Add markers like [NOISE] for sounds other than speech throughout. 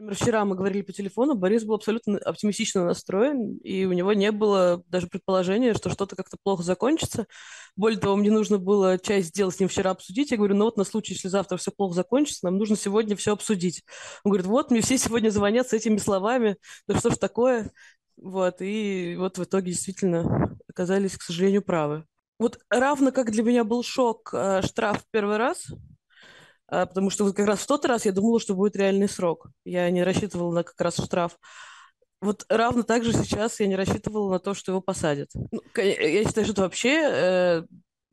Например, вчера мы говорили по телефону, Борис был абсолютно оптимистично настроен, и у него не было даже предположения, что что-то как-то плохо закончится. Более того, мне нужно было часть дел с ним вчера обсудить. Я говорю, ну вот на случай, если завтра все плохо закончится, нам нужно сегодня все обсудить. Он говорит, вот, мне все сегодня звонят с этими словами, да что ж такое? Вот, и вот в итоге действительно оказались, к сожалению, правы. Вот равно как для меня был шок э, штраф первый раз – потому что вот как раз в тот раз я думала, что будет реальный срок. Я не рассчитывала на как раз штраф. Вот равно так же сейчас я не рассчитывала на то, что его посадят. Ну, я считаю, что это вообще э,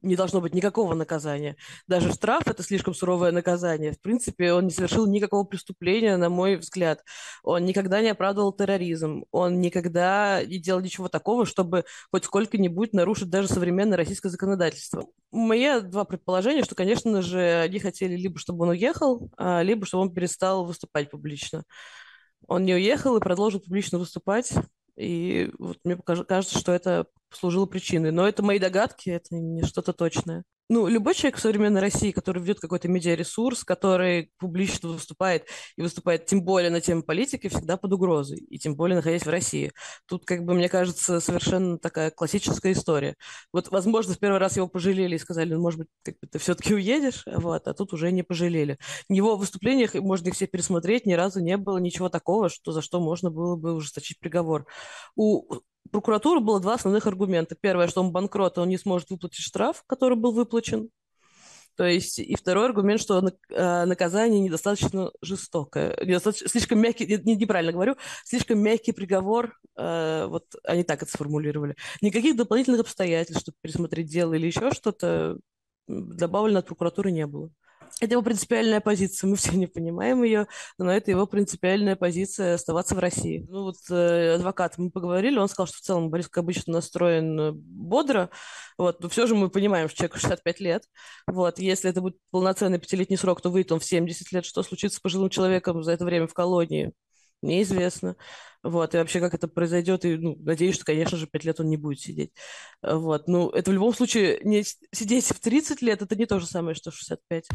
не должно быть никакого наказания. Даже штраф – это слишком суровое наказание. В принципе, он не совершил никакого преступления, на мой взгляд. Он никогда не оправдывал терроризм. Он никогда не делал ничего такого, чтобы хоть сколько-нибудь нарушить даже современное российское законодательство. Мои два предположения, что, конечно же, они хотели либо, чтобы он уехал, а, либо, чтобы он перестал выступать публично. Он не уехал и продолжил публично выступать. И вот мне кажется, что это служило причиной. Но это мои догадки, это не что-то точное. Ну, любой человек в современной России, который ведет какой-то медиаресурс, который публично выступает, и выступает тем более на тему политики, всегда под угрозой, и тем более находясь в России. Тут, как бы, мне кажется, совершенно такая классическая история. Вот, возможно, в первый раз его пожалели и сказали, ну, может быть, как бы ты все-таки уедешь, вот, а тут уже не пожалели. В его выступлениях, можно их все пересмотреть, ни разу не было ничего такого, что, за что можно было бы ужесточить приговор. У прокуратуры было два основных аргумента. Первое, что он банкрот, и он не сможет выплатить штраф, который был выплачен. То есть, и второй аргумент, что э, наказание недостаточно жестокое, недостаточно, слишком мягкий, не, неправильно говорю, слишком мягкий приговор, э, вот они так это сформулировали. Никаких дополнительных обстоятельств, чтобы пересмотреть дело или еще что-то, добавлено от прокуратуры не было. Это его принципиальная позиция, мы [LAUGHS] все не понимаем ее, но это его принципиальная позиция оставаться в России. Ну вот э, адвокат, мы поговорили, он сказал, что в целом Борис, как обычно, настроен э, бодро, вот, но все же мы понимаем, что человеку 65 лет, вот, если это будет полноценный пятилетний срок, то выйдет он в 70 лет, что случится с пожилым человеком за это время в колонии, неизвестно. Вот, и вообще, как это произойдет, и, ну, надеюсь, что, конечно же, 5 лет он не будет сидеть. Вот, ну, это в любом случае, не сидеть в 30 лет, это не то же самое, что в 65.